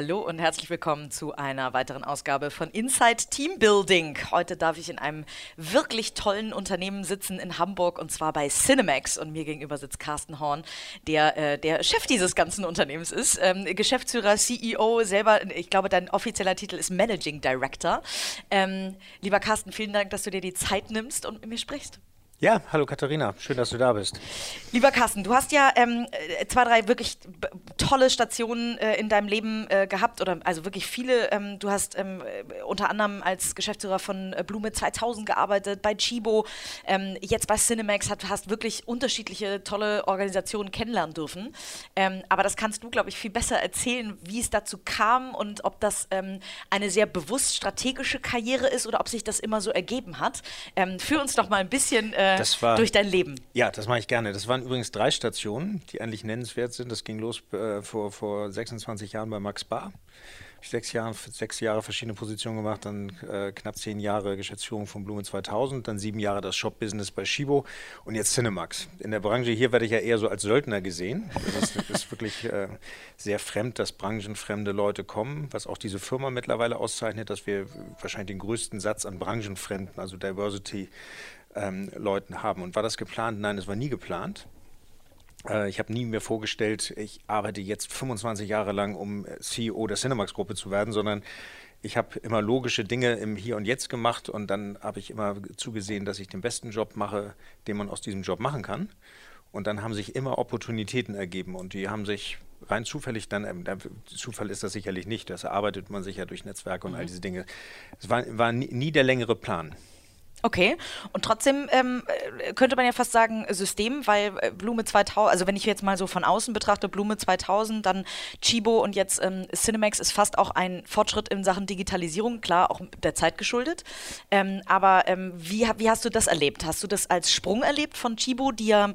Hallo und herzlich willkommen zu einer weiteren Ausgabe von Inside Team Building. Heute darf ich in einem wirklich tollen Unternehmen sitzen in Hamburg und zwar bei Cinemax. Und mir gegenüber sitzt Carsten Horn, der äh, der Chef dieses ganzen Unternehmens ist. Ähm, Geschäftsführer, CEO, selber, ich glaube, dein offizieller Titel ist Managing Director. Ähm, lieber Carsten, vielen Dank, dass du dir die Zeit nimmst und mit mir sprichst. Ja, hallo Katharina, schön, dass du da bist. Lieber Carsten, du hast ja ähm, äh, zwei, drei wirklich tolle Stationen äh, in deinem Leben äh, gehabt oder also wirklich viele. Ähm, du hast ähm, äh, unter anderem als Geschäftsführer von äh, Blume 2000 gearbeitet, bei Chibo, ähm, jetzt bei Cinemax, hat, hast wirklich unterschiedliche tolle Organisationen kennenlernen dürfen. Ähm, aber das kannst du, glaube ich, viel besser erzählen, wie es dazu kam und ob das ähm, eine sehr bewusst strategische Karriere ist oder ob sich das immer so ergeben hat. führ uns doch mal ein bisschen äh, äh, war, durch dein Leben. Ja, das mache ich gerne. Das waren übrigens drei Stationen, die eigentlich nennenswert sind. Das ging los äh, vor, vor 26 Jahren bei Max Bar sechs Jahre, sechs Jahre verschiedene Positionen gemacht, dann äh, knapp zehn Jahre Geschäftsführung von Blume 2000, dann sieben Jahre das Shop-Business bei Shibo und jetzt Cinemax. In der Branche hier werde ich ja eher so als Söldner gesehen. Das ist, ist wirklich äh, sehr fremd, dass branchenfremde Leute kommen, was auch diese Firma mittlerweile auszeichnet, dass wir wahrscheinlich den größten Satz an branchenfremden, also Diversity, ähm, Leuten haben. Und war das geplant? Nein, es war nie geplant. Äh, ich habe nie mir vorgestellt, ich arbeite jetzt 25 Jahre lang, um CEO der Cinemax-Gruppe zu werden, sondern ich habe immer logische Dinge im Hier und Jetzt gemacht und dann habe ich immer zugesehen, dass ich den besten Job mache, den man aus diesem Job machen kann. Und dann haben sich immer Opportunitäten ergeben und die haben sich rein zufällig dann, ähm, Zufall ist das sicherlich nicht, das erarbeitet man sich ja durch Netzwerke und mhm. all diese Dinge. Es war, war nie, nie der längere Plan. Okay, und trotzdem ähm, könnte man ja fast sagen System, weil äh, Blume 2000, also wenn ich jetzt mal so von außen betrachte, Blume 2000, dann Chibo und jetzt ähm, Cinemax ist fast auch ein Fortschritt in Sachen Digitalisierung, klar, auch der Zeit geschuldet. Ähm, aber ähm, wie, wie hast du das erlebt? Hast du das als Sprung erlebt von Chibo, die ja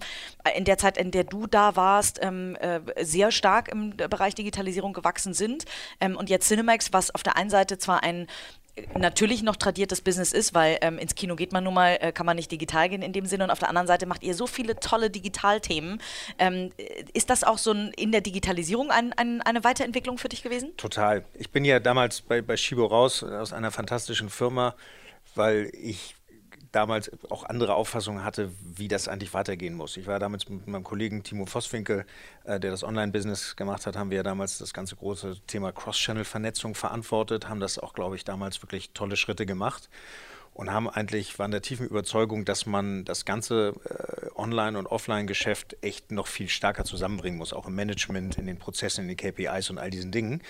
in der Zeit, in der du da warst, ähm, äh, sehr stark im Bereich Digitalisierung gewachsen sind ähm, und jetzt Cinemax, was auf der einen Seite zwar ein natürlich noch tradiertes Business ist, weil ähm, ins Kino geht man nun mal, äh, kann man nicht digital gehen in dem Sinne und auf der anderen Seite macht ihr so viele tolle Digitalthemen. Ähm, ist das auch so ein, in der Digitalisierung ein, ein, eine Weiterentwicklung für dich gewesen? Total. Ich bin ja damals bei, bei Shibo raus aus einer fantastischen Firma, weil ich damals auch andere Auffassungen hatte, wie das eigentlich weitergehen muss. Ich war damals mit meinem Kollegen Timo Vosswinkel, äh, der das Online-Business gemacht hat, haben wir ja damals das ganze große Thema Cross-Channel-Vernetzung verantwortet, haben das auch, glaube ich, damals wirklich tolle Schritte gemacht und haben eigentlich, waren der tiefen Überzeugung, dass man das ganze äh, Online- und Offline-Geschäft echt noch viel stärker zusammenbringen muss, auch im Management, in den Prozessen, in den KPIs und all diesen Dingen.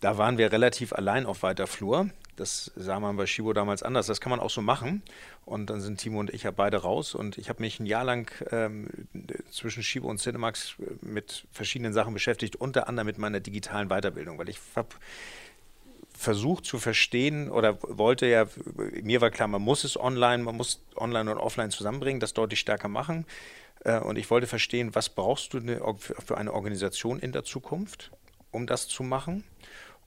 Da waren wir relativ allein auf weiter Flur. Das sah man bei Shibo damals anders. Das kann man auch so machen. Und dann sind Timo und ich ja beide raus. Und ich habe mich ein Jahr lang ähm, zwischen Shibo und Cinemax äh, mit verschiedenen Sachen beschäftigt, unter anderem mit meiner digitalen Weiterbildung, weil ich habe versucht zu verstehen oder wollte ja, mir war klar, man muss es online, man muss online und offline zusammenbringen, das deutlich stärker machen. Äh, und ich wollte verstehen, was brauchst du für eine Organisation in der Zukunft, um das zu machen?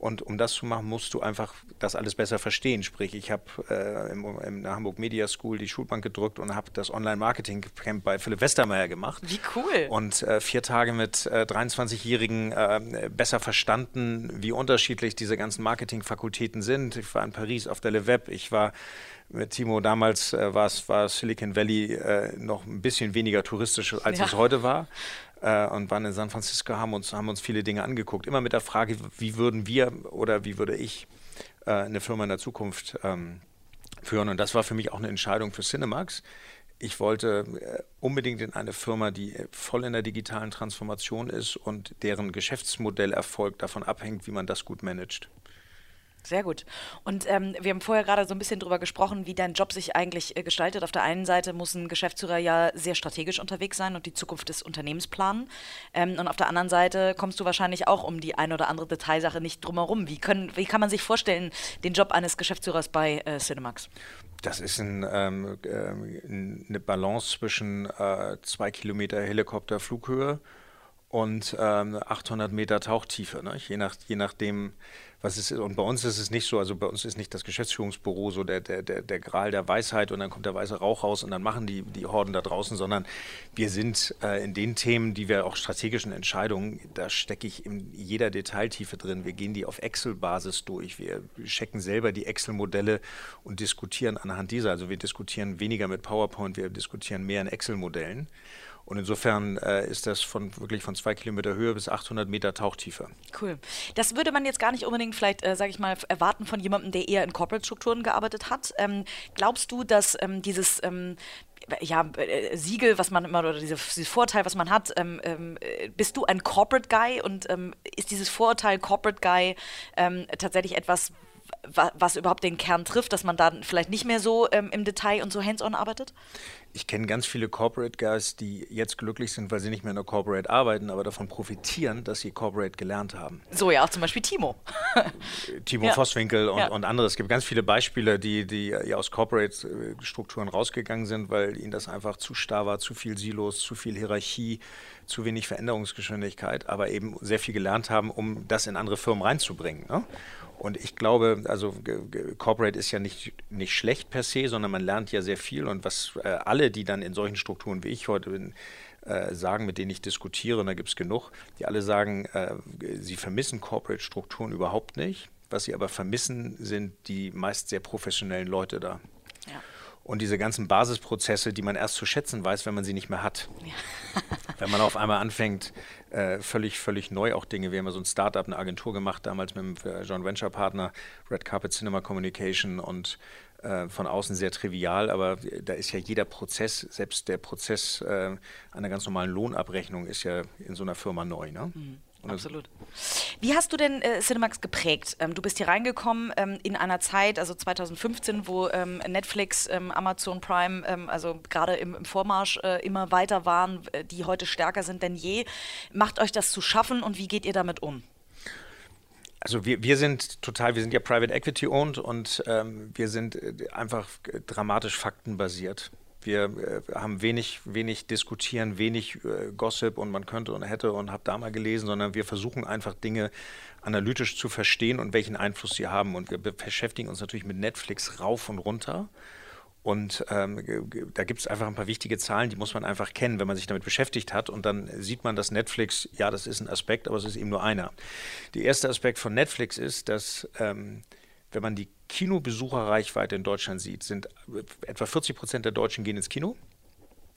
Und um das zu machen, musst du einfach das alles besser verstehen. Sprich, ich habe äh, in der Hamburg Media School die Schulbank gedrückt und habe das Online-Marketing-Camp bei Philipp Westermeier gemacht. Wie cool. Und äh, vier Tage mit äh, 23-Jährigen äh, besser verstanden, wie unterschiedlich diese ganzen Marketingfakultäten sind. Ich war in Paris auf der Le Web, ich war mit Timo damals äh, war Silicon Valley äh, noch ein bisschen weniger touristisch, als ja. es heute war äh, und waren in San Francisco, haben uns, haben uns viele Dinge angeguckt. Immer mit der Frage, wie würden wir oder wie würde ich äh, eine Firma in der Zukunft ähm, führen. Und das war für mich auch eine Entscheidung für Cinemax. Ich wollte äh, unbedingt in eine Firma, die voll in der digitalen Transformation ist und deren Geschäftsmodellerfolg davon abhängt, wie man das gut managt. Sehr gut. Und ähm, wir haben vorher gerade so ein bisschen drüber gesprochen, wie dein Job sich eigentlich äh, gestaltet. Auf der einen Seite muss ein Geschäftsführer ja sehr strategisch unterwegs sein und die Zukunft des Unternehmens planen. Ähm, und auf der anderen Seite kommst du wahrscheinlich auch um die eine oder andere Detailsache nicht drumherum. Wie, können, wie kann man sich vorstellen, den Job eines Geschäftsführers bei äh, Cinemax? Das ist ein, ähm, äh, eine Balance zwischen äh, zwei Kilometer Helikopterflughöhe und ähm, 800 Meter Tauchtiefe, ne? je, nach, je nachdem, was ist. Und bei uns ist es nicht so, also bei uns ist nicht das Geschäftsführungsbüro so der, der, der, der Gral der Weisheit und dann kommt der weiße Rauch raus und dann machen die, die Horden da draußen, sondern wir sind äh, in den Themen, die wir auch strategischen Entscheidungen, da stecke ich in jeder Detailtiefe drin. Wir gehen die auf Excel-Basis durch. Wir checken selber die Excel-Modelle und diskutieren anhand dieser. Also wir diskutieren weniger mit PowerPoint, wir diskutieren mehr in Excel-Modellen. Und insofern äh, ist das von wirklich von zwei Kilometer Höhe bis 800 Meter Tauchtiefe. Cool. Das würde man jetzt gar nicht unbedingt vielleicht, äh, sage ich mal, erwarten von jemandem, der eher in Corporate-Strukturen gearbeitet hat. Ähm, glaubst du, dass ähm, dieses ähm, ja, äh, Siegel, was man immer, oder diese, dieses Vorteil, was man hat, ähm, ähm, bist du ein Corporate Guy und ähm, ist dieses Vorurteil Corporate Guy tatsächlich etwas, was überhaupt den Kern trifft, dass man da vielleicht nicht mehr so ähm, im Detail und so hands-on arbeitet? Ich kenne ganz viele Corporate Guys, die jetzt glücklich sind, weil sie nicht mehr in der Corporate arbeiten, aber davon profitieren, dass sie Corporate gelernt haben. So ja, auch zum Beispiel Timo. Timo ja. Vosswinkel und, ja. und andere. Es gibt ganz viele Beispiele, die, die aus Corporate-Strukturen rausgegangen sind, weil ihnen das einfach zu starr war, zu viel Silos, zu viel Hierarchie, zu wenig Veränderungsgeschwindigkeit, aber eben sehr viel gelernt haben, um das in andere Firmen reinzubringen. Ne? Und ich glaube, also Corporate ist ja nicht, nicht schlecht per se, sondern man lernt ja sehr viel. Und was äh, alle, die dann in solchen Strukturen wie ich heute bin, äh, sagen, mit denen ich diskutiere, und da gibt es genug, die alle sagen, äh, sie vermissen Corporate-Strukturen überhaupt nicht. Was sie aber vermissen, sind die meist sehr professionellen Leute da. Und diese ganzen Basisprozesse, die man erst zu schätzen weiß, wenn man sie nicht mehr hat. Ja. wenn man auf einmal anfängt, äh, völlig, völlig neu auch Dinge. Wir haben ja so ein Startup, eine Agentur gemacht, damals mit dem Joint Venture Partner, Red Carpet Cinema Communication und äh, von außen sehr trivial, aber da ist ja jeder Prozess, selbst der Prozess äh, einer ganz normalen Lohnabrechnung ist ja in so einer Firma neu. Ne? Mhm. Absolut. Wie hast du denn äh, Cinemax geprägt? Ähm, du bist hier reingekommen ähm, in einer Zeit, also 2015, wo ähm, Netflix, ähm, Amazon Prime, ähm, also gerade im, im, Vormarsch äh, immer weiter waren, äh, die heute stärker sind denn je. Macht euch das zu schaffen und wie geht ihr damit um? Also wir, wir sind total, wir sind ja Private Equity owned und ähm, wir sind äh, einfach dramatisch faktenbasiert. Wir äh, haben wenig, wenig diskutieren, wenig äh, Gossip und man könnte und hätte und habe da mal gelesen, sondern wir versuchen einfach Dinge analytisch zu verstehen und welchen Einfluss sie haben. Und wir beschäftigen uns natürlich mit Netflix rauf und runter. Und ähm, da gibt es einfach ein paar wichtige Zahlen, die muss man einfach kennen, wenn man sich damit beschäftigt hat. Und dann sieht man, dass Netflix, ja, das ist ein Aspekt, aber es ist eben nur einer. Der erste Aspekt von Netflix ist, dass ähm, wenn man die Kinobesucherreichweite in Deutschland sieht, sind etwa 40 Prozent der Deutschen gehen ins Kino.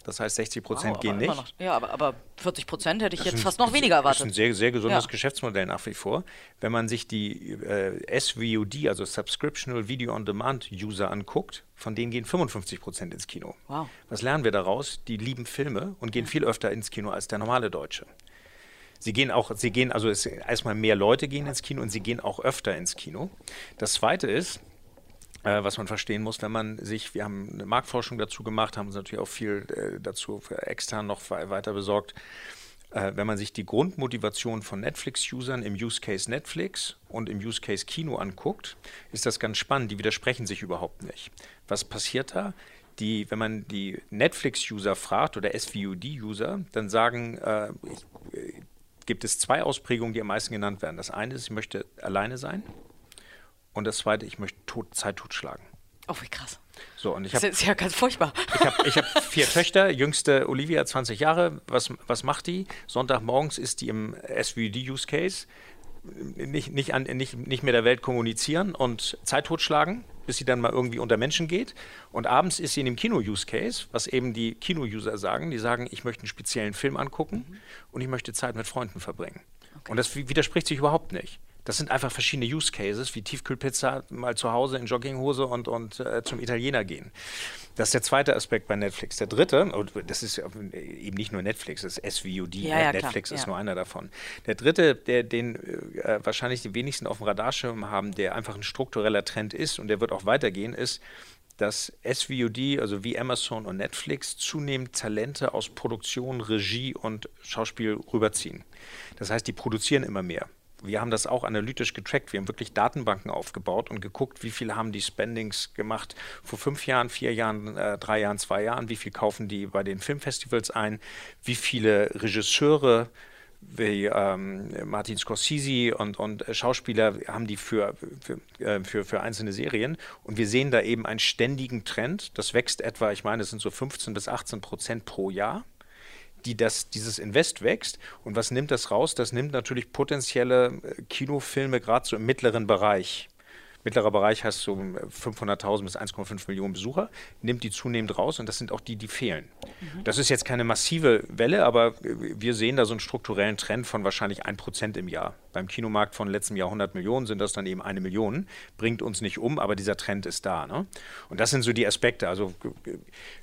Das heißt, 60 Prozent wow, gehen nicht. Noch, ja, aber, aber 40 Prozent hätte ich das jetzt ein, fast noch weniger erwartet. Das ist ein sehr, sehr gesundes ja. Geschäftsmodell nach wie vor. Wenn man sich die äh, SVOD, also Subscriptional Video on Demand User anguckt, von denen gehen 55 Prozent ins Kino. Wow. Was lernen wir daraus? Die lieben Filme und gehen viel öfter ins Kino als der normale Deutsche. Sie gehen auch, sie gehen, also es, erstmal mehr Leute gehen ins Kino und sie gehen auch öfter ins Kino. Das zweite ist, äh, was man verstehen muss, wenn man sich, wir haben eine Marktforschung dazu gemacht, haben uns natürlich auch viel äh, dazu extern noch weiter besorgt. Äh, wenn man sich die Grundmotivation von Netflix-Usern im Use Case Netflix und im Use Case Kino anguckt, ist das ganz spannend. Die widersprechen sich überhaupt nicht. Was passiert da? Die, wenn man die Netflix-User fragt oder SVOD-User, dann sagen, ich, gibt es zwei Ausprägungen, die am meisten genannt werden. Das eine ist, ich möchte alleine sein. Und das zweite, ich möchte tot, Zeit totschlagen. Oh, wie krass. So, und ich hab, das ist ja ganz furchtbar. Ich habe hab vier Töchter, jüngste Olivia, 20 Jahre. Was, was macht die? Sonntagmorgens ist die im SVD-Use-Case. Nicht, nicht, an, nicht, nicht mehr der Welt kommunizieren und Zeit totschlagen, bis sie dann mal irgendwie unter Menschen geht. Und abends ist sie in dem Kino-Use-Case, was eben die Kino-User sagen. Die sagen, ich möchte einen speziellen Film angucken mhm. und ich möchte Zeit mit Freunden verbringen. Okay. Und das widerspricht sich überhaupt nicht. Das sind einfach verschiedene Use Cases, wie Tiefkühlpizza mal zu Hause in Jogginghose und, und äh, zum Italiener gehen. Das ist der zweite Aspekt bei Netflix. Der dritte, und das ist eben nicht nur Netflix, das ist SVOD, ja, ja, Netflix klar, ist ja. nur einer davon. Der dritte, der, den äh, wahrscheinlich die wenigsten auf dem Radarschirm haben, der einfach ein struktureller Trend ist und der wird auch weitergehen, ist, dass SVOD, also wie Amazon und Netflix, zunehmend Talente aus Produktion, Regie und Schauspiel rüberziehen. Das heißt, die produzieren immer mehr. Wir haben das auch analytisch getrackt. Wir haben wirklich Datenbanken aufgebaut und geguckt, wie viel haben die Spendings gemacht vor fünf Jahren, vier Jahren, äh, drei Jahren, zwei Jahren, wie viel kaufen die bei den Filmfestivals ein, wie viele Regisseure wie ähm, Martin Scorsese und, und Schauspieler haben die für, für, äh, für, für einzelne Serien. Und wir sehen da eben einen ständigen Trend. Das wächst etwa, ich meine, es sind so 15 bis 18 Prozent pro Jahr die das, dieses Invest wächst. Und was nimmt das raus? Das nimmt natürlich potenzielle äh, Kinofilme gerade so im mittleren Bereich. Mittlerer Bereich hast so 500.000 bis 1,5 Millionen Besucher, nimmt die zunehmend raus und das sind auch die, die fehlen. Mhm. Das ist jetzt keine massive Welle, aber wir sehen da so einen strukturellen Trend von wahrscheinlich 1% im Jahr. Beim Kinomarkt von letztem Jahr 100 Millionen sind das dann eben eine Million. Bringt uns nicht um, aber dieser Trend ist da. Ne? Und das sind so die Aspekte. Also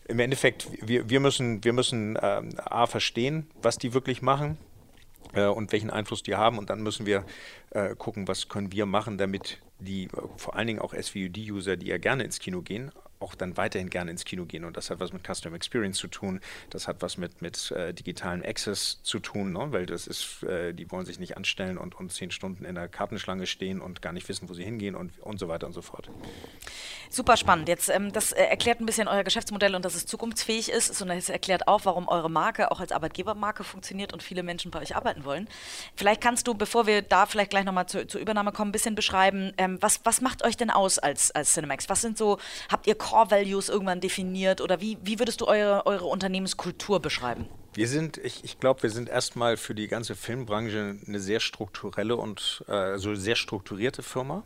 im Endeffekt, wir, wir müssen, wir müssen äh, A verstehen, was die wirklich machen äh, und welchen Einfluss die haben. Und dann müssen wir äh, gucken, was können wir machen, damit die vor allen Dingen auch SVUD-User, die ja gerne ins Kino gehen, auch dann weiterhin gerne ins Kino gehen. Und das hat was mit Custom Experience zu tun, das hat was mit, mit äh, digitalen Access zu tun, ne? weil das ist, äh, die wollen sich nicht anstellen und, und zehn Stunden in der Kartenschlange stehen und gar nicht wissen, wo sie hingehen und, und so weiter und so fort. Super spannend. Jetzt, ähm, das äh, erklärt ein bisschen euer Geschäftsmodell und dass es zukunftsfähig ist, sondern es erklärt auch, warum eure Marke auch als Arbeitgebermarke funktioniert und viele Menschen bei euch arbeiten wollen. Vielleicht kannst du, bevor wir da vielleicht gleich nochmal zu, zur Übernahme kommen, ein bisschen beschreiben, ähm, was, was macht euch denn aus als, als Cinemax? Was sind so, habt ihr Core Values irgendwann definiert oder wie, wie würdest du eure, eure Unternehmenskultur beschreiben? Wir sind, ich, ich glaube, wir sind erstmal für die ganze Filmbranche eine sehr strukturelle und äh, also sehr strukturierte Firma.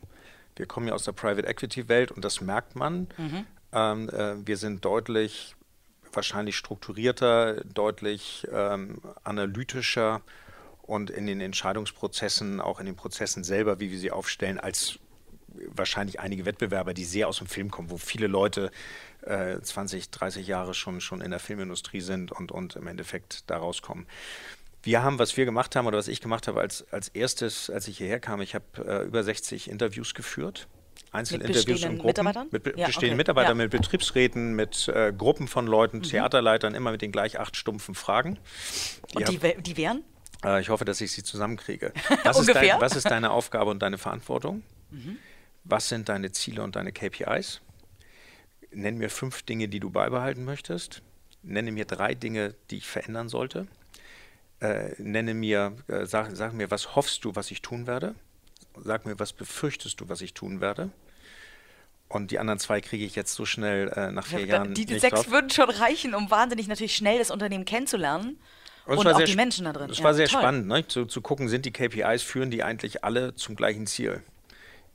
Wir kommen ja aus der Private Equity Welt und das merkt man. Mhm. Ähm, äh, wir sind deutlich wahrscheinlich strukturierter, deutlich ähm, analytischer und in den Entscheidungsprozessen, auch in den Prozessen selber, wie wir sie aufstellen, als wahrscheinlich einige Wettbewerber, die sehr aus dem Film kommen, wo viele Leute äh, 20, 30 Jahre schon, schon in der Filmindustrie sind und, und im Endeffekt da rauskommen. Wir haben, was wir gemacht haben oder was ich gemacht habe als, als erstes, als ich hierher kam, ich habe äh, über 60 Interviews geführt. Einzelinterviews und Gruppen. Mitarbeitern? Mit be ja, bestehenden okay. Mitarbeitern, ja. mit Betriebsräten, mit äh, Gruppen von Leuten, mhm. Theaterleitern, immer mit den gleich acht stumpfen Fragen. Die und die, hab, die wären? Äh, ich hoffe, dass ich sie zusammenkriege. Was, ist, dein, was ist deine Aufgabe und deine Verantwortung? Mhm. Was sind deine Ziele und deine KPIs? Nenn mir fünf Dinge, die du beibehalten möchtest. Nenne mir drei Dinge, die ich verändern sollte. Äh, nenne mir, äh, sag, sag, mir, was hoffst du, was ich tun werde? Sag mir, was befürchtest du, was ich tun werde? Und die anderen zwei kriege ich jetzt so schnell äh, nach vier ja, Jahren. Die, nicht sechs drauf. würden schon reichen, um wahnsinnig natürlich schnell das Unternehmen kennenzulernen. Und, und auch die Menschen da drin. Es ja, war sehr toll. spannend, ne? zu, zu gucken, sind die KPIs, führen die eigentlich alle zum gleichen Ziel?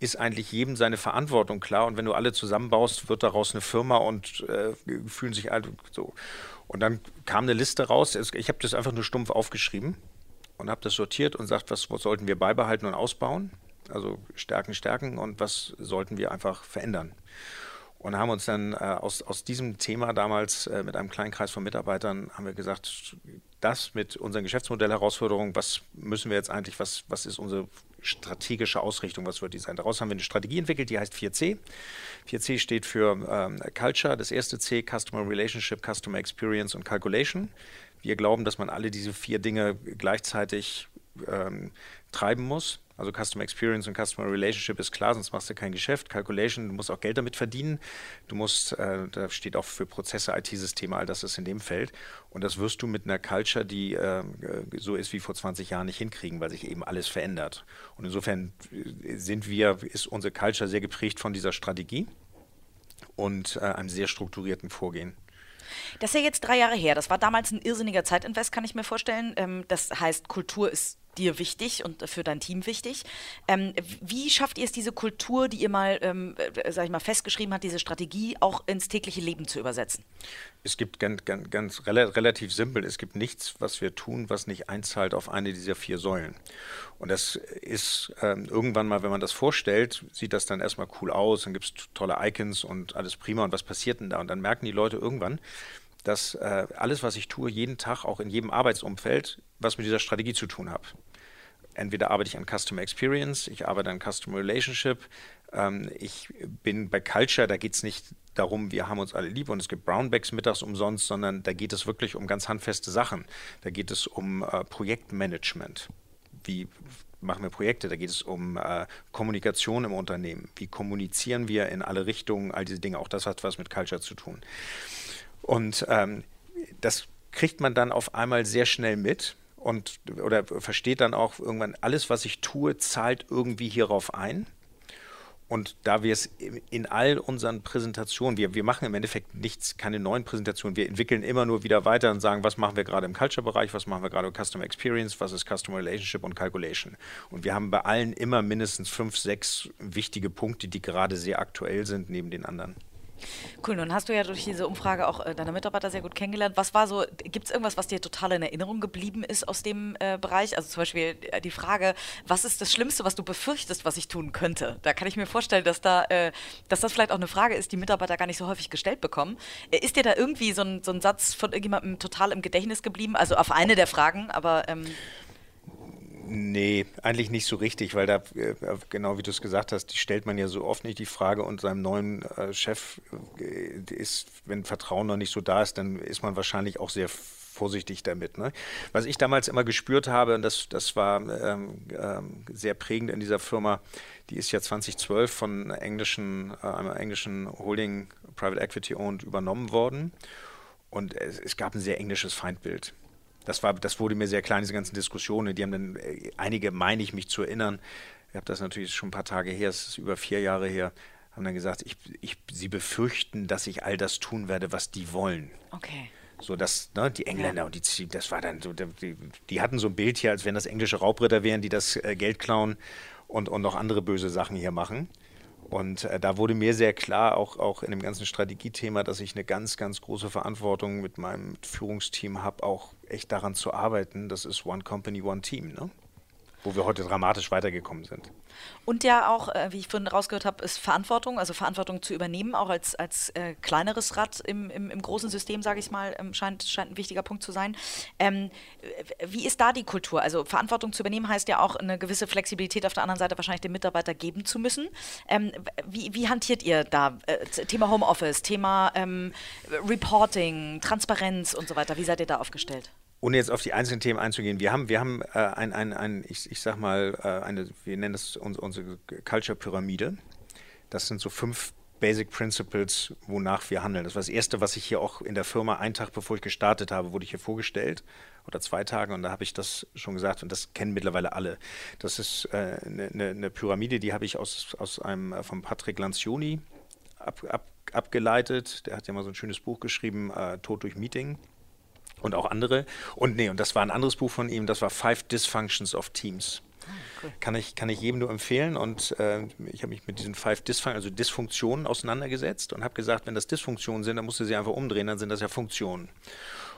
Ist eigentlich jedem seine Verantwortung klar? Und wenn du alle zusammenbaust, wird daraus eine Firma und äh, fühlen sich alle so. Und dann kam eine Liste raus. Ich habe das einfach nur stumpf aufgeschrieben und habe das sortiert und sagt, was, was sollten wir beibehalten und ausbauen? Also Stärken, Stärken und was sollten wir einfach verändern? Und haben uns dann äh, aus, aus diesem Thema damals äh, mit einem kleinen Kreis von Mitarbeitern haben wir gesagt, das mit unseren Geschäftsmodellherausforderungen, was müssen wir jetzt eigentlich, was, was ist unsere strategische Ausrichtung, was wird die sein? Daraus haben wir eine Strategie entwickelt, die heißt 4C. 4C steht für ähm, Culture, das erste C, Customer Relationship, Customer Experience und Calculation. Wir glauben, dass man alle diese vier Dinge gleichzeitig ähm, treiben muss. Also Customer Experience und Customer Relationship ist klar, sonst machst du kein Geschäft. Calculation, du musst auch Geld damit verdienen. Du musst, äh, da steht auch für Prozesse, IT-Systeme, all das ist in dem Feld. Und das wirst du mit einer Culture, die äh, so ist wie vor 20 Jahren, nicht hinkriegen, weil sich eben alles verändert. Und insofern sind wir, ist unsere Culture sehr geprägt von dieser Strategie und äh, einem sehr strukturierten Vorgehen. Das ist ja jetzt drei Jahre her. Das war damals ein irrsinniger Zeitinvest, kann ich mir vorstellen. Ähm, das heißt, Kultur ist dir wichtig und für dein Team wichtig. Ähm, wie schafft ihr es, diese Kultur, die ihr mal, ähm, äh, sag ich mal, festgeschrieben habt, diese Strategie auch ins tägliche Leben zu übersetzen? Es gibt ganz, ganz, ganz relativ simpel, es gibt nichts, was wir tun, was nicht einzahlt auf eine dieser vier Säulen. Und das ist ähm, irgendwann mal, wenn man das vorstellt, sieht das dann erstmal cool aus, dann gibt es tolle Icons und alles prima und was passiert denn da? Und dann merken die Leute irgendwann, dass äh, alles, was ich tue, jeden Tag, auch in jedem Arbeitsumfeld, was mit dieser Strategie zu tun hat. Entweder arbeite ich an Customer Experience, ich arbeite an Customer Relationship, ähm, ich bin bei Culture, da geht es nicht darum, wir haben uns alle lieb und es gibt Brownbacks mittags umsonst, sondern da geht es wirklich um ganz handfeste Sachen. Da geht es um äh, Projektmanagement. Wie machen wir Projekte? Da geht es um äh, Kommunikation im Unternehmen. Wie kommunizieren wir in alle Richtungen? All diese Dinge. Auch das hat was mit Culture zu tun. Und ähm, das kriegt man dann auf einmal sehr schnell mit und oder versteht dann auch irgendwann, alles, was ich tue, zahlt irgendwie hierauf ein. Und da wir es in all unseren Präsentationen, wir, wir machen im Endeffekt nichts, keine neuen Präsentationen, wir entwickeln immer nur wieder weiter und sagen, was machen wir gerade im Culture-Bereich, was machen wir gerade im Customer Experience, was ist Customer Relationship und Calculation. Und wir haben bei allen immer mindestens fünf, sechs wichtige Punkte, die gerade sehr aktuell sind, neben den anderen. Cool, nun hast du ja durch diese Umfrage auch äh, deine Mitarbeiter sehr gut kennengelernt. Was war so, gibt es irgendwas, was dir total in Erinnerung geblieben ist aus dem äh, Bereich? Also zum Beispiel äh, die Frage, was ist das Schlimmste, was du befürchtest, was ich tun könnte? Da kann ich mir vorstellen, dass, da, äh, dass das vielleicht auch eine Frage ist, die Mitarbeiter gar nicht so häufig gestellt bekommen. Äh, ist dir da irgendwie so ein, so ein Satz von irgendjemandem total im Gedächtnis geblieben? Also auf eine der Fragen, aber... Ähm Nee, eigentlich nicht so richtig, weil da, äh, genau wie du es gesagt hast, die stellt man ja so oft nicht die Frage und seinem neuen äh, Chef äh, ist, wenn Vertrauen noch nicht so da ist, dann ist man wahrscheinlich auch sehr vorsichtig damit. Ne? Was ich damals immer gespürt habe, und das, das war ähm, ähm, sehr prägend in dieser Firma, die ist ja 2012 von englischen, äh, einem englischen Holding Private Equity Owned übernommen worden. Und es, es gab ein sehr englisches Feindbild. Das, war, das wurde mir sehr klar, diese ganzen Diskussionen. Die haben dann, äh, einige meine ich mich zu erinnern, ich habe das natürlich schon ein paar Tage her, es ist über vier Jahre her, haben dann gesagt, ich, ich, sie befürchten, dass ich all das tun werde, was die wollen. Okay. So dass ne, die Engländer ja. und die, das war dann so, die, die, hatten so ein Bild hier, als wenn das englische Raubritter wären, die das äh, Geld klauen und, und noch andere böse Sachen hier machen. Und äh, da wurde mir sehr klar, auch, auch in dem ganzen Strategiethema, dass ich eine ganz, ganz große Verantwortung mit meinem Führungsteam habe, auch echt daran zu arbeiten. Das ist One Company, One Team. Ne? Wo wir heute dramatisch weitergekommen sind. Und ja auch, äh, wie ich vorhin rausgehört habe, ist Verantwortung, also Verantwortung zu übernehmen, auch als, als äh, kleineres Rad im, im, im großen System, sage ich mal, ähm, scheint, scheint ein wichtiger Punkt zu sein. Ähm, wie ist da die Kultur? Also Verantwortung zu übernehmen heißt ja auch eine gewisse Flexibilität auf der anderen Seite wahrscheinlich dem Mitarbeiter geben zu müssen. Ähm, wie, wie hantiert ihr da äh, Thema Homeoffice, Thema ähm, Reporting, Transparenz und so weiter? Wie seid ihr da aufgestellt? Ohne jetzt auf die einzelnen Themen einzugehen, wir haben, wir haben äh, ein, ein, ein, ich, ich sag mal, äh, eine, wir nennen das uns, unsere Culture-Pyramide. Das sind so fünf Basic Principles, wonach wir handeln. Das war das Erste, was ich hier auch in der Firma, einen Tag bevor ich gestartet habe, wurde ich hier vorgestellt oder zwei Tage und da habe ich das schon gesagt und das kennen mittlerweile alle. Das ist eine äh, ne, ne, ne Pyramide, die habe ich aus, aus einem äh, von Patrick Lancioni ab, ab, abgeleitet. Der hat ja mal so ein schönes Buch geschrieben, äh, Tod durch Meeting und auch andere. Und nee, und das war ein anderes Buch von ihm, das war Five Dysfunctions of Teams. Ah, cool. Kann, ich, kann ich jedem nur empfehlen. Und äh, ich habe mich mit diesen Five Dysfunctions, also Dysfunktionen auseinandergesetzt und habe gesagt, wenn das Dysfunktionen sind, dann musst du sie einfach umdrehen, dann sind das ja Funktionen.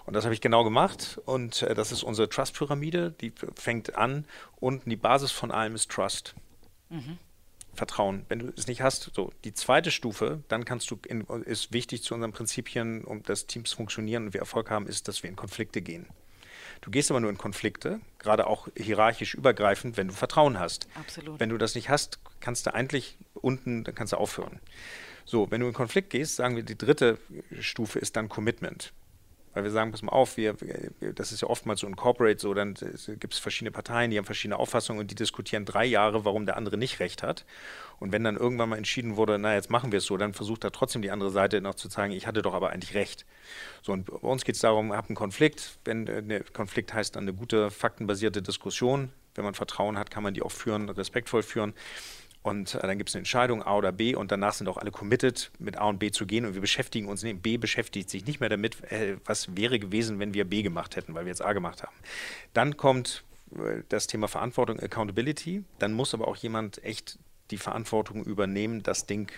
Und das habe ich genau gemacht. Und äh, das ist unsere Trust-Pyramide. Die fängt an. Unten die Basis von allem ist Trust. Mhm. Vertrauen. Wenn du es nicht hast, so die zweite Stufe, dann kannst du in, ist wichtig zu unseren Prinzipien, um dass Teams funktionieren und wir Erfolg haben, ist, dass wir in Konflikte gehen. Du gehst aber nur in Konflikte, gerade auch hierarchisch übergreifend, wenn du Vertrauen hast. Absolut. Wenn du das nicht hast, kannst du eigentlich unten, dann kannst du aufhören. So, wenn du in Konflikt gehst, sagen wir, die dritte Stufe ist dann Commitment weil wir sagen, pass mal auf, wir, das ist ja oftmals so ein Corporate so, dann gibt es verschiedene Parteien, die haben verschiedene Auffassungen und die diskutieren drei Jahre, warum der andere nicht recht hat. Und wenn dann irgendwann mal entschieden wurde, na, jetzt machen wir es so, dann versucht da trotzdem die andere Seite noch zu zeigen, ich hatte doch aber eigentlich recht. So, und bei uns geht es darum, habt einen Konflikt. Wenn äh, der Konflikt heißt dann eine gute, faktenbasierte Diskussion. Wenn man Vertrauen hat, kann man die auch führen, respektvoll führen. Und äh, dann gibt es eine Entscheidung A oder B und danach sind auch alle committed, mit A und B zu gehen. Und wir beschäftigen uns, nee, B beschäftigt sich nicht mehr damit, äh, was wäre gewesen, wenn wir B gemacht hätten, weil wir jetzt A gemacht haben. Dann kommt das Thema Verantwortung, Accountability. Dann muss aber auch jemand echt die Verantwortung übernehmen, das Ding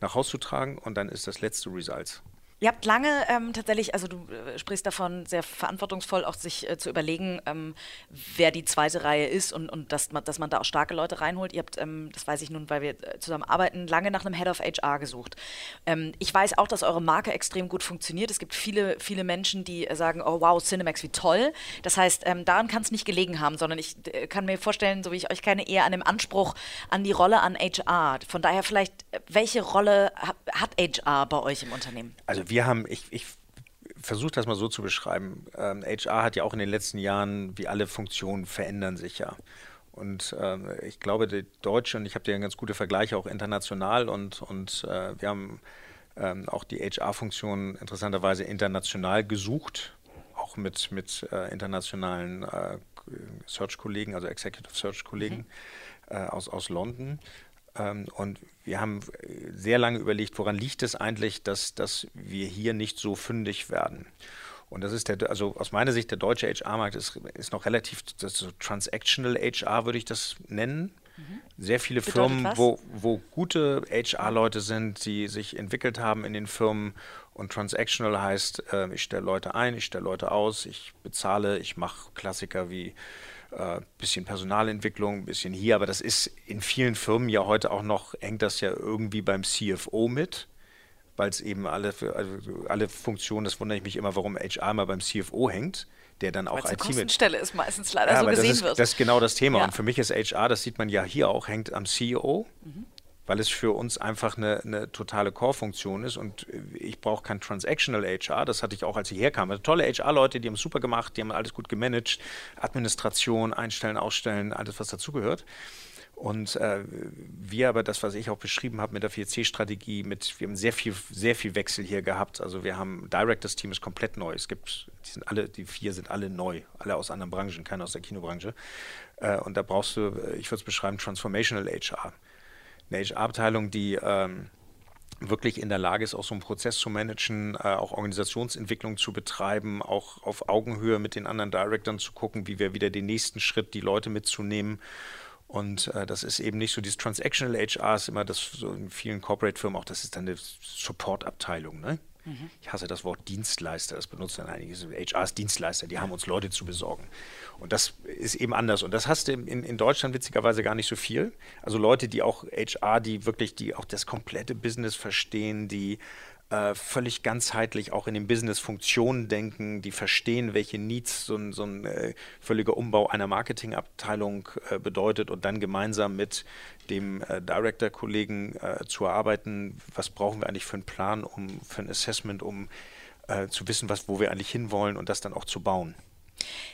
nach Hause zu tragen und dann ist das letzte Results. Ihr habt lange ähm, tatsächlich, also du äh, sprichst davon, sehr verantwortungsvoll auch sich äh, zu überlegen, ähm, wer die zweite Reihe ist und, und dass, man, dass man da auch starke Leute reinholt. Ihr habt, ähm, das weiß ich nun, weil wir äh, zusammen arbeiten, lange nach einem Head of HR gesucht. Ähm, ich weiß auch, dass eure Marke extrem gut funktioniert. Es gibt viele, viele Menschen, die äh, sagen, oh wow, Cinemax, wie toll. Das heißt, ähm, daran kann es nicht gelegen haben, sondern ich kann mir vorstellen, so wie ich euch kenne, eher an dem Anspruch an die Rolle an HR. Von daher vielleicht, welche Rolle hat HR bei euch im Unternehmen? Also wir haben, ich, ich versuche das mal so zu beschreiben. Ähm, HR hat ja auch in den letzten Jahren, wie alle Funktionen, verändern sich ja. Und ähm, ich glaube, die Deutsche, und ich habe dir ganz gute Vergleiche auch international und, und äh, wir haben ähm, auch die HR-Funktion interessanterweise international gesucht, auch mit, mit äh, internationalen äh, Search-Kollegen, also Executive Search-Kollegen mhm. Äh, aus, aus London. Ähm, und wir haben äh, sehr lange überlegt, woran liegt es eigentlich, dass, dass wir hier nicht so fündig werden. Und das ist der, also aus meiner Sicht, der deutsche HR-Markt ist, ist noch relativ, das so Transactional HR würde ich das nennen. Mhm. Sehr viele Bedeutet Firmen, wo, wo gute HR-Leute sind, die sich entwickelt haben in den Firmen. Und Transactional heißt, äh, ich stelle Leute ein, ich stelle Leute aus, ich bezahle, ich mache Klassiker wie äh, bisschen Personalentwicklung, ein bisschen hier, aber das ist in vielen Firmen ja heute auch noch, hängt das ja irgendwie beim CFO mit, weil es eben alle, also alle Funktionen, das wundere ich mich immer, warum HR mal beim CFO hängt, der dann auch IT mit. Stelle ist meistens leider ja, so gesehen das ist, wird. Das ist genau das Thema. Ja. Und für mich ist HR, das sieht man ja hier auch, hängt am CEO. Mhm weil es für uns einfach eine, eine totale Core-Funktion ist und ich brauche kein Transactional HR, das hatte ich auch, als ich herkam. Also tolle HR-Leute, die haben es super gemacht, die haben alles gut gemanagt, Administration, Einstellen, Ausstellen, alles, was dazugehört. Und äh, wir aber das, was ich auch beschrieben habe mit der 4C-Strategie, mit wir haben sehr viel, sehr viel Wechsel hier gehabt. Also wir haben Directors Team ist komplett neu. Es gibt, die sind alle, die vier sind alle neu, alle aus anderen Branchen, keiner aus der Kinobranche. Äh, und da brauchst du, ich würde es beschreiben, Transformational HR eine HR-Abteilung, die ähm, wirklich in der Lage ist, auch so einen Prozess zu managen, äh, auch Organisationsentwicklung zu betreiben, auch auf Augenhöhe mit den anderen Directors zu gucken, wie wir wieder den nächsten Schritt, die Leute mitzunehmen. Und äh, das ist eben nicht so, dieses Transactional HR ist immer das so in vielen Corporate-Firmen auch, das ist dann eine Support-Abteilung. Ne? Mhm. Ich hasse das Wort Dienstleister, das benutzen dann einige. HR ist Dienstleister, die haben uns Leute zu besorgen. Und das ist eben anders. Und das hast du in, in Deutschland witzigerweise gar nicht so viel. Also Leute, die auch HR, die wirklich, die auch das komplette Business verstehen, die äh, völlig ganzheitlich auch in den Business-Funktionen denken, die verstehen, welche Needs so ein, so ein äh, völliger Umbau einer Marketingabteilung äh, bedeutet und dann gemeinsam mit dem äh, Director-Kollegen äh, zu erarbeiten, was brauchen wir eigentlich für einen Plan, um für ein Assessment, um zu wissen, was, wo wir eigentlich hinwollen und das dann auch zu bauen.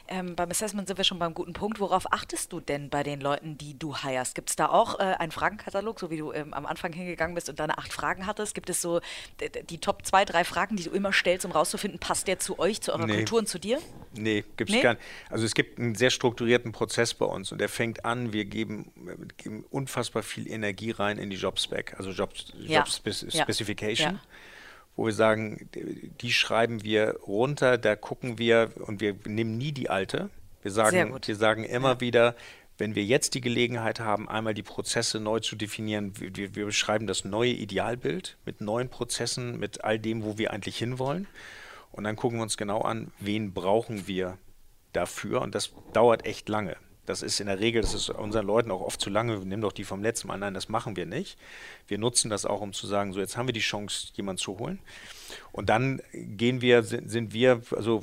Ähm, beim Assessment sind wir schon beim guten Punkt. Worauf achtest du denn bei den Leuten, die du heierst? Gibt es da auch äh, einen Fragenkatalog, so wie du ähm, am Anfang hingegangen bist und deine acht Fragen hattest? Gibt es so die Top zwei, drei Fragen, die du immer stellst, um rauszufinden, passt der zu euch, zu eurer nee. Kultur und zu dir? Nee, gibt es nee? gar nicht. Also es gibt einen sehr strukturierten Prozess bei uns und der fängt an, wir geben, geben unfassbar viel Energie rein in die Jobspec, also Job, ja. Job Specification. Ja wo wir sagen, die schreiben wir runter, da gucken wir und wir nehmen nie die alte. Wir sagen, wir sagen immer ja. wieder, wenn wir jetzt die Gelegenheit haben, einmal die Prozesse neu zu definieren, wir, wir beschreiben das neue Idealbild mit neuen Prozessen, mit all dem, wo wir eigentlich hinwollen. Und dann gucken wir uns genau an, wen brauchen wir dafür. Und das dauert echt lange. Das ist in der Regel, das ist unseren Leuten auch oft zu lange, nimm doch die vom letzten Mal. Nein, das machen wir nicht. Wir nutzen das auch, um zu sagen, so jetzt haben wir die Chance, jemanden zu holen. Und dann gehen wir, sind wir, also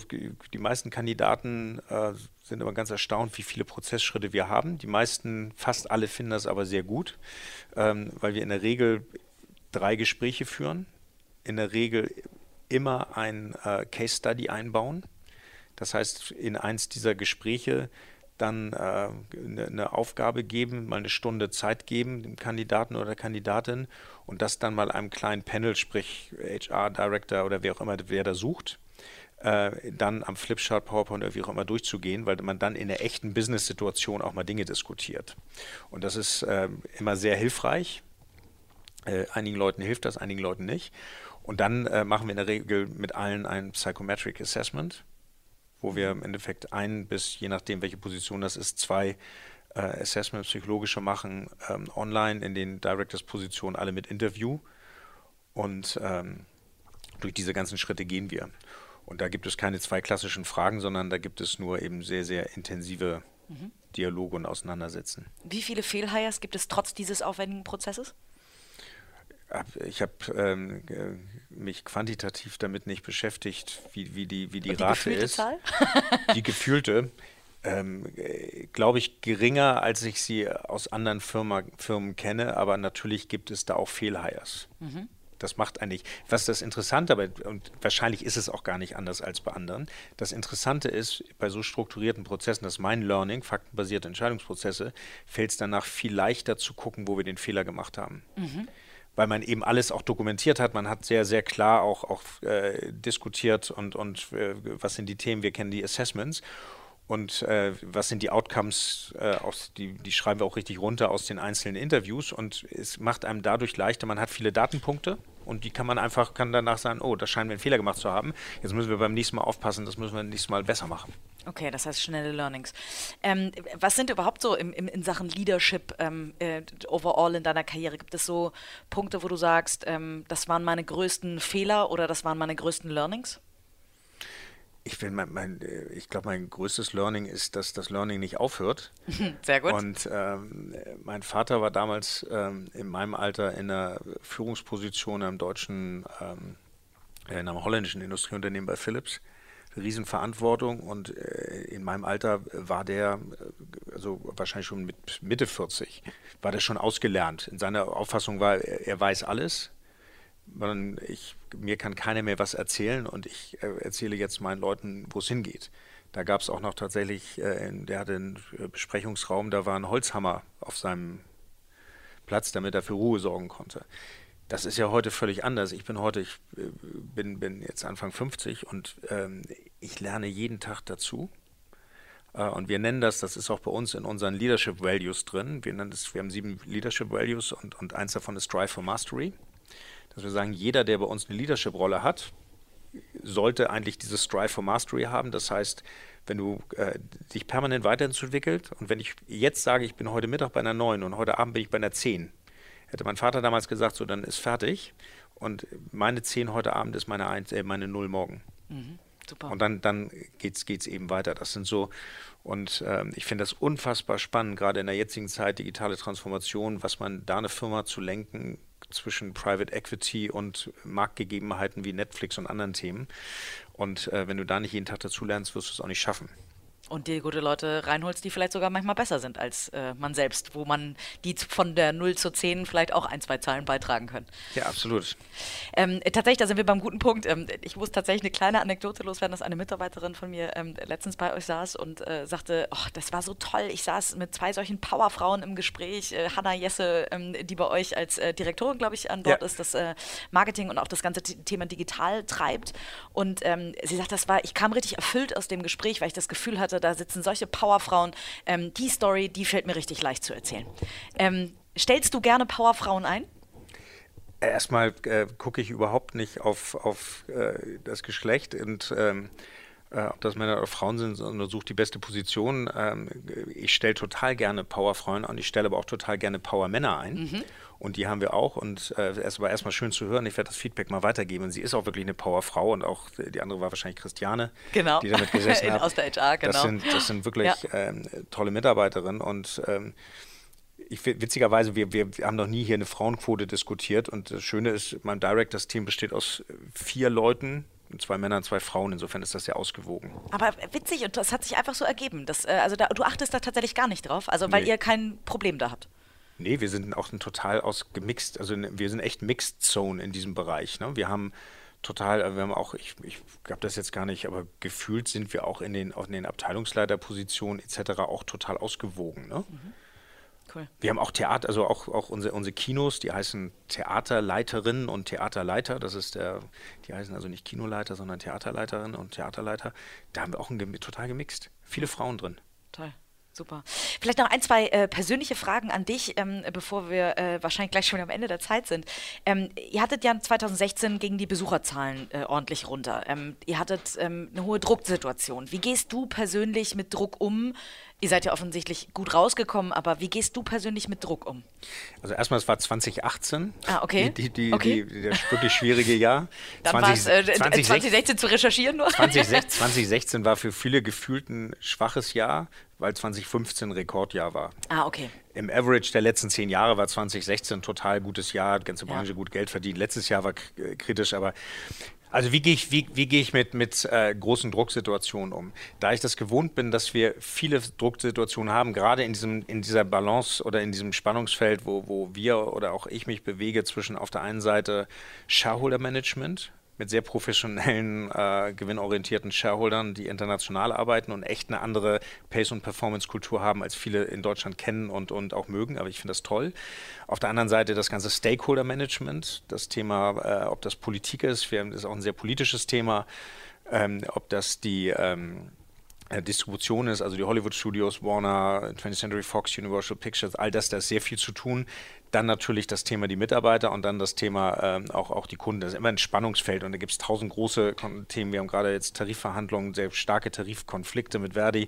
die meisten Kandidaten äh, sind immer ganz erstaunt, wie viele Prozessschritte wir haben. Die meisten, fast alle finden das aber sehr gut, ähm, weil wir in der Regel drei Gespräche führen, in der Regel immer ein äh, Case Study einbauen. Das heißt, in eins dieser Gespräche dann äh, eine, eine, Aufgabe geben, mal eine Stunde Zeit geben dem Kandidaten oder Kandidatin und das dann mal einem kleinen Panel, sprich HR Director oder wer auch immer, wer da sucht, äh, dann am Flipchart, PowerPoint oder wie auch immer durchzugehen, weil man dann in der echten Business-Situation auch mal Dinge diskutiert. Und das ist äh, immer sehr hilfreich. Äh, einigen Leuten hilft das, einigen Leuten nicht. Und dann äh, machen wir in der Regel mit allen ein Psychometric Assessment wo wir im Endeffekt ein bis, je nachdem welche Position das ist, zwei äh, Assessment psychologische machen, ähm, online in den Directors-Positionen alle mit Interview. Und ähm, durch diese ganzen Schritte gehen wir. Und da gibt es keine zwei klassischen Fragen, sondern da gibt es nur eben sehr, sehr intensive mhm. Dialoge und Auseinandersetzen. Wie viele Fehlhires gibt es trotz dieses aufwendigen Prozesses? Ich habe ähm, mich quantitativ damit nicht beschäftigt, wie, wie die, wie die, die Rate ist. Zahl? die gefühlte, ähm, glaube ich, geringer, als ich sie aus anderen Firma, Firmen kenne, aber natürlich gibt es da auch Fehlhires. Mhm das macht eigentlich, was das Interessante, aber und wahrscheinlich ist es auch gar nicht anders als bei anderen. Das Interessante ist, bei so strukturierten Prozessen, das ist mein Learning, faktenbasierte Entscheidungsprozesse, fällt es danach viel leichter zu gucken, wo wir den Fehler gemacht haben. Mhm. Weil man eben alles auch dokumentiert hat, man hat sehr, sehr klar auch, auch äh, diskutiert und, und äh, was sind die Themen, wir kennen die Assessments und äh, was sind die Outcomes, äh, aus, die, die schreiben wir auch richtig runter aus den einzelnen Interviews und es macht einem dadurch leichter, man hat viele Datenpunkte und die kann man einfach, kann danach sagen, oh, da scheinen wir einen Fehler gemacht zu haben, jetzt müssen wir beim nächsten Mal aufpassen, das müssen wir nächstes Mal besser machen. Okay, das heißt schnelle Learnings. Ähm, was sind überhaupt so im, im, in Sachen Leadership ähm, äh, overall in deiner Karriere? Gibt es so Punkte, wo du sagst, ähm, das waren meine größten Fehler oder das waren meine größten Learnings? Ich, mein, mein, äh, ich glaube, mein größtes Learning ist, dass das Learning nicht aufhört. Sehr gut. Und ähm, mein Vater war damals ähm, in meinem Alter in einer Führungsposition am deutschen, ähm, in einem holländischen Industrieunternehmen bei Philips. Riesenverantwortung und äh, in meinem Alter war der, äh, also wahrscheinlich schon mit Mitte 40, war der schon ausgelernt. In seiner Auffassung war, er, er weiß alles, man, ich, mir kann keiner mehr was erzählen und ich äh, erzähle jetzt meinen Leuten, wo es hingeht. Da gab es auch noch tatsächlich, äh, der hatte einen äh, Besprechungsraum, da war ein Holzhammer auf seinem Platz, damit er für Ruhe sorgen konnte. Das ist ja heute völlig anders. Ich bin heute, ich äh, bin, bin jetzt Anfang 50 und ähm, ich lerne jeden Tag dazu. Äh, und wir nennen das, das ist auch bei uns in unseren Leadership Values drin. Wir nennen das, wir haben sieben Leadership Values und, und eins davon ist Strive for Mastery dass wir sagen, jeder, der bei uns eine Leadership-Rolle hat, sollte eigentlich dieses Strive for Mastery haben. Das heißt, wenn du äh, dich permanent weiterentwickelt und wenn ich jetzt sage, ich bin heute Mittag bei einer 9 und heute Abend bin ich bei einer 10, hätte mein Vater damals gesagt, so dann ist fertig und meine 10 heute Abend ist meine 1, äh, meine 0 morgen. Mhm, super. Und dann, dann geht es eben weiter. Das sind so, und äh, ich finde das unfassbar spannend, gerade in der jetzigen Zeit, digitale Transformation, was man da eine Firma zu lenken, zwischen Private Equity und Marktgegebenheiten wie Netflix und anderen Themen. Und äh, wenn du da nicht jeden Tag dazu lernst, wirst du es auch nicht schaffen und dir gute Leute reinholst, die vielleicht sogar manchmal besser sind als äh, man selbst, wo man die von der 0 zu 10 vielleicht auch ein, zwei Zahlen beitragen können. Ja, absolut. Ähm, tatsächlich, da sind wir beim guten Punkt. Ähm, ich muss tatsächlich eine kleine Anekdote loswerden, dass eine Mitarbeiterin von mir ähm, letztens bei euch saß und äh, sagte, oh, das war so toll. Ich saß mit zwei solchen Powerfrauen im Gespräch. Äh, Hanna Jesse, ähm, die bei euch als äh, Direktorin, glaube ich, an Bord ja. ist, das äh, Marketing und auch das ganze Thema digital treibt. Und ähm, sie sagt, das war, ich kam richtig erfüllt aus dem Gespräch, weil ich das Gefühl hatte, da sitzen solche Powerfrauen. Ähm, die Story, die fällt mir richtig leicht zu erzählen. Ähm, stellst du gerne Powerfrauen ein? Erstmal äh, gucke ich überhaupt nicht auf, auf äh, das Geschlecht und ähm, äh, ob das Männer oder Frauen sind, sondern suche die beste Position. Ähm, ich stelle total gerne Powerfrauen an, ich stelle aber auch total gerne Powermänner ein. Mhm. Und die haben wir auch. Und äh, es war erstmal schön zu hören. Ich werde das Feedback mal weitergeben. Und sie ist auch wirklich eine Powerfrau. Und auch die andere war wahrscheinlich Christiane, genau. die damit gesessen hat. Aus der HR, genau. Das sind, das sind wirklich ja. ähm, tolle Mitarbeiterinnen. Und ähm, ich, witzigerweise, wir, wir haben noch nie hier eine Frauenquote diskutiert. Und das Schöne ist, mein Directors-Team besteht aus vier Leuten, zwei Männer und zwei Frauen. Insofern ist das sehr ausgewogen. Aber witzig, und das hat sich einfach so ergeben. Dass, äh, also da, du achtest da tatsächlich gar nicht drauf, also weil nee. ihr kein Problem da habt. Nee, wir sind auch ein total ausgemixt, also wir sind echt Mixed Zone in diesem Bereich. Ne? Wir haben total, wir haben auch, ich, ich glaube das jetzt gar nicht, aber gefühlt sind wir auch in den, in den Abteilungsleiterpositionen etc. auch total ausgewogen. Ne? Mhm. Cool. Wir haben auch Theater, also auch, auch unsere, unsere Kinos, die heißen Theaterleiterinnen und Theaterleiter. Das ist der, die heißen also nicht Kinoleiter, sondern Theaterleiterinnen und Theaterleiter. Da haben wir auch ein, total gemixt. Viele Frauen drin. Toll. Super. Vielleicht noch ein, zwei äh, persönliche Fragen an dich, ähm, bevor wir äh, wahrscheinlich gleich schon am Ende der Zeit sind. Ähm, ihr hattet ja 2016 gegen die Besucherzahlen äh, ordentlich runter. Ähm, ihr hattet ähm, eine hohe Drucksituation. Wie gehst du persönlich mit Druck um? Ihr seid ja offensichtlich gut rausgekommen, aber wie gehst du persönlich mit Druck um? Also erstmal, es war 2018. Ah, okay. Die, die, okay. Die, das wirklich schwierige Jahr. Dann 20, war es äh, 20, 2016 zu recherchieren nur. 2016, 2016 war für viele gefühlt ein schwaches Jahr, weil 2015 Rekordjahr war. Ah, okay. Im Average der letzten zehn Jahre war 2016 ein total gutes Jahr, die ganze Branche ja. gut Geld verdient. Letztes Jahr war kritisch, aber also wie gehe ich, wie, wie gehe ich mit, mit äh, großen Drucksituationen um? Da ich das gewohnt bin, dass wir viele Drucksituationen haben, gerade in, diesem, in dieser Balance oder in diesem Spannungsfeld, wo, wo wir oder auch ich mich bewege zwischen auf der einen Seite Shareholder Management, mit sehr professionellen, äh, gewinnorientierten Shareholdern, die international arbeiten und echt eine andere Pace- und Performance-Kultur haben, als viele in Deutschland kennen und, und auch mögen. Aber ich finde das toll. Auf der anderen Seite das ganze Stakeholder-Management, das Thema, äh, ob das Politik ist, wir, das ist auch ein sehr politisches Thema, ähm, ob das die ähm, äh, Distribution ist, also die Hollywood Studios, Warner, 20th Century Fox, Universal Pictures, all das, da ist sehr viel zu tun. Dann natürlich das Thema die Mitarbeiter und dann das Thema ähm, auch, auch die Kunden. Das ist immer ein Spannungsfeld und da gibt es tausend große Themen. Wir haben gerade jetzt Tarifverhandlungen, sehr starke Tarifkonflikte mit Verdi,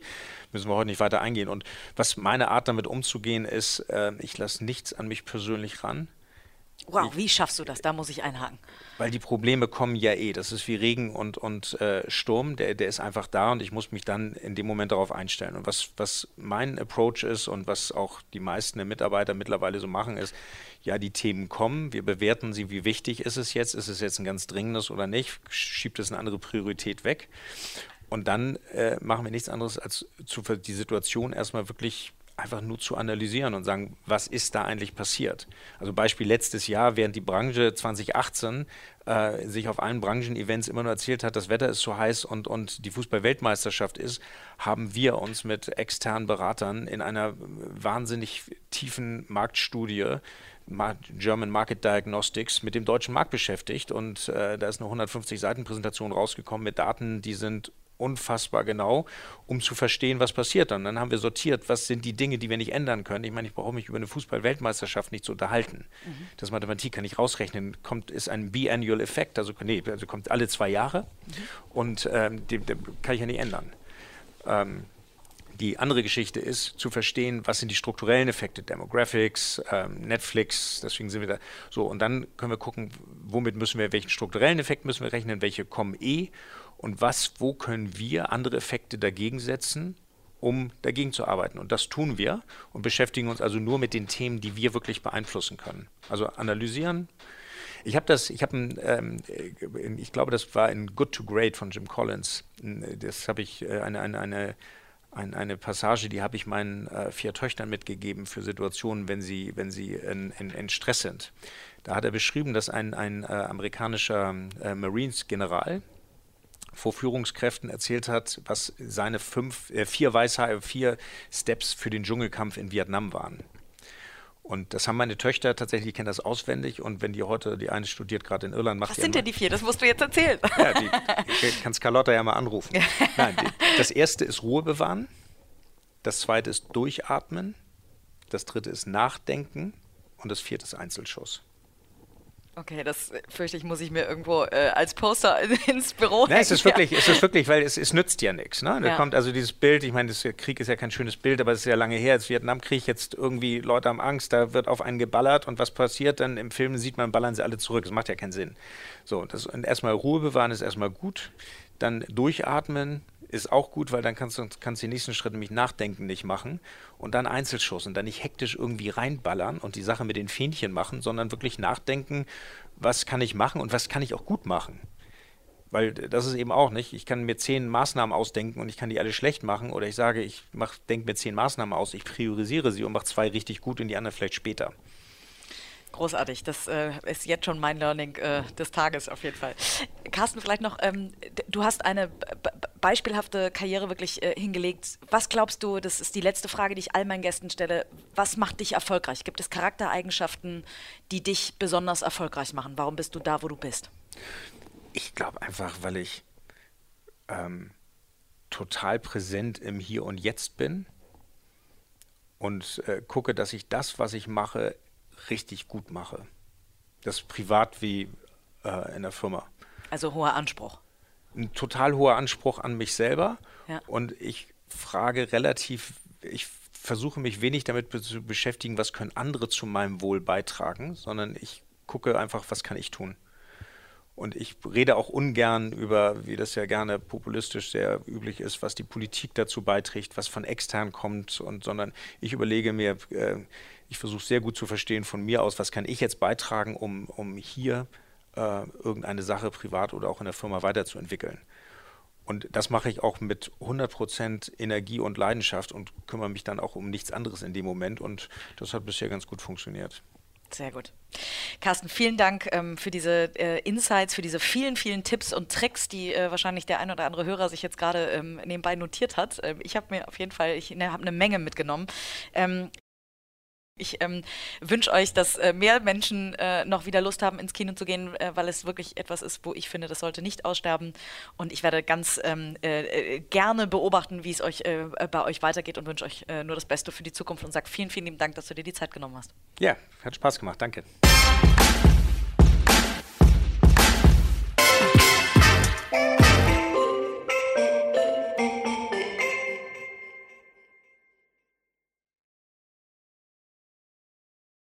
müssen wir heute nicht weiter eingehen. Und was meine Art damit umzugehen ist, äh, ich lasse nichts an mich persönlich ran. Wow, wie schaffst du das? Da muss ich einhaken. Weil die Probleme kommen ja eh. Das ist wie Regen und, und äh, Sturm, der, der ist einfach da und ich muss mich dann in dem Moment darauf einstellen. Und was, was mein Approach ist und was auch die meisten der Mitarbeiter mittlerweile so machen, ist, ja, die Themen kommen, wir bewerten sie, wie wichtig ist es jetzt, ist es jetzt ein ganz dringendes oder nicht, schiebt es eine andere Priorität weg. Und dann äh, machen wir nichts anderes, als zu, die Situation erstmal wirklich einfach nur zu analysieren und sagen, was ist da eigentlich passiert? Also Beispiel letztes Jahr, während die Branche 2018 äh, sich auf allen Branchen-Events immer nur erzählt hat, das Wetter ist so heiß und, und die Fußball-Weltmeisterschaft ist, haben wir uns mit externen Beratern in einer wahnsinnig tiefen Marktstudie German Market Diagnostics mit dem deutschen Markt beschäftigt und äh, da ist eine 150 Seiten Präsentation rausgekommen mit Daten, die sind unfassbar genau, um zu verstehen, was passiert. Und dann haben wir sortiert, was sind die Dinge, die wir nicht ändern können. Ich meine, ich brauche mich über eine Fußball-Weltmeisterschaft nicht zu unterhalten. Mhm. Das Mathematik kann ich rausrechnen. Kommt, ist ein Biannual Effekt, also, nee, also kommt alle zwei Jahre mhm. und ähm, den, den, kann ich ja nicht ändern. Ähm, die andere Geschichte ist, zu verstehen, was sind die strukturellen Effekte, Demographics, ähm, Netflix, deswegen sind wir da so. Und dann können wir gucken, womit müssen wir, welchen strukturellen Effekt müssen wir rechnen, welche kommen eh und was, wo können wir andere Effekte dagegen setzen, um dagegen zu arbeiten. Und das tun wir und beschäftigen uns also nur mit den Themen, die wir wirklich beeinflussen können. Also analysieren. Ich habe das, ich habe, ähm, ich glaube, das war in Good to Great von Jim Collins. Das habe ich äh, eine, eine, eine ein, eine Passage, die habe ich meinen äh, vier Töchtern mitgegeben für Situationen, wenn sie, wenn sie in, in, in Stress sind. Da hat er beschrieben, dass ein, ein äh, amerikanischer äh, Marines-General, vor Führungskräften erzählt hat, was seine fünf, äh, vier Weisheit, vier Steps für den Dschungelkampf in Vietnam waren. Und das haben meine Töchter tatsächlich, die kennen das auswendig. Und wenn die heute, die eine studiert gerade in Irland, macht Was sind denn die vier? Das musst du jetzt erzählen. Ja, die, die kannst Carlotta ja mal anrufen. Nein, die, das erste ist Ruhe bewahren. Das zweite ist Durchatmen. Das dritte ist Nachdenken. Und das vierte ist Einzelschuss. Okay, das fürchte ich, muss ich mir irgendwo äh, als Poster ins Büro hängen. es ist wirklich, es ist wirklich, weil es, es nützt ja nichts. Ne? Da ja. kommt also dieses Bild, ich meine, der Krieg ist ja kein schönes Bild, aber es ist ja lange her, als Vietnamkrieg, jetzt irgendwie Leute haben Angst, da wird auf einen geballert und was passiert dann im Film, sieht man, ballern sie alle zurück. Das macht ja keinen Sinn. So, das, und erstmal Ruhe bewahren ist erstmal gut, dann durchatmen, ist auch gut, weil dann kannst du kannst die nächsten Schritte nämlich nachdenken nicht machen und dann Einzelschuss und dann nicht hektisch irgendwie reinballern und die Sache mit den Fähnchen machen, sondern wirklich nachdenken, was kann ich machen und was kann ich auch gut machen. Weil das ist eben auch nicht, ich kann mir zehn Maßnahmen ausdenken und ich kann die alle schlecht machen oder ich sage, ich denke mir zehn Maßnahmen aus, ich priorisiere sie und mache zwei richtig gut und die anderen vielleicht später. Großartig, das äh, ist jetzt schon mein Learning äh, des Tages auf jeden Fall. Carsten, vielleicht noch, ähm, du hast eine beispielhafte Karriere wirklich äh, hingelegt. Was glaubst du, das ist die letzte Frage, die ich all meinen Gästen stelle, was macht dich erfolgreich? Gibt es Charaktereigenschaften, die dich besonders erfolgreich machen? Warum bist du da, wo du bist? Ich glaube einfach, weil ich ähm, total präsent im Hier und Jetzt bin und äh, gucke, dass ich das, was ich mache, richtig gut mache. Das privat wie äh, in der Firma. Also hoher Anspruch. Ein total hoher Anspruch an mich selber. Ja. Und ich frage relativ, ich versuche mich wenig damit be zu beschäftigen, was können andere zu meinem Wohl beitragen, sondern ich gucke einfach, was kann ich tun. Und ich rede auch ungern über, wie das ja gerne populistisch sehr üblich ist, was die Politik dazu beiträgt, was von extern kommt, und, sondern ich überlege mir, äh, ich versuche sehr gut zu verstehen von mir aus, was kann ich jetzt beitragen, um, um hier äh, irgendeine Sache privat oder auch in der Firma weiterzuentwickeln. Und das mache ich auch mit 100% Energie und Leidenschaft und kümmere mich dann auch um nichts anderes in dem Moment. Und das hat bisher ganz gut funktioniert. Sehr gut. Carsten, vielen Dank ähm, für diese äh, Insights, für diese vielen, vielen Tipps und Tricks, die äh, wahrscheinlich der ein oder andere Hörer sich jetzt gerade ähm, nebenbei notiert hat. Ähm, ich habe mir auf jeden Fall, ich ne, habe eine Menge mitgenommen. Ich ähm, wünsche euch, dass äh, mehr Menschen äh, noch wieder Lust haben, ins Kino zu gehen, äh, weil es wirklich etwas ist, wo ich finde, das sollte nicht aussterben. Und ich werde ganz ähm, äh, äh, gerne beobachten, wie es euch äh, bei euch weitergeht und wünsche euch nur das Beste für die Zukunft und sage vielen, vielen lieben Dank, dass du dir die Zeit genommen hast. Ja, hat Spaß gemacht. Danke.